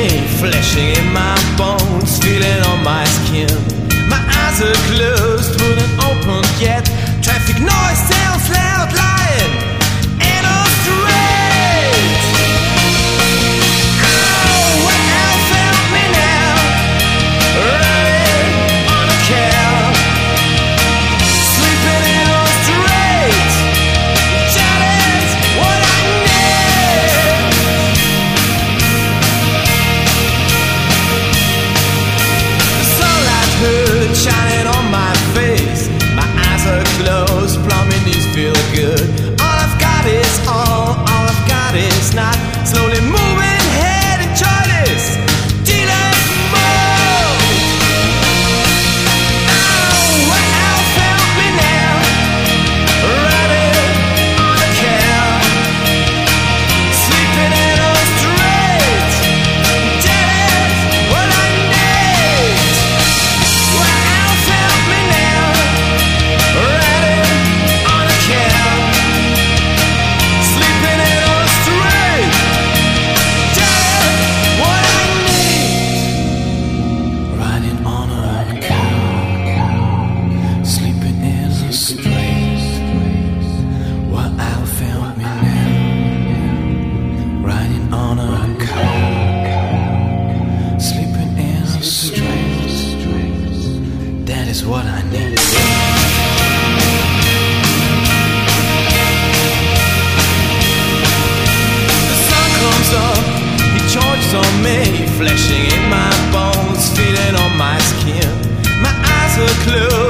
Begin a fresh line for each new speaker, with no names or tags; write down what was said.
pain flashing in my bones, feeling on my skin. My eyes are closed with an open hood shining on my face. My eyes are closed, plumbing these feel good. is what I need. The sun comes Up. He charges on me, flashing in my bones, feeling on my skin. My eyes are closed.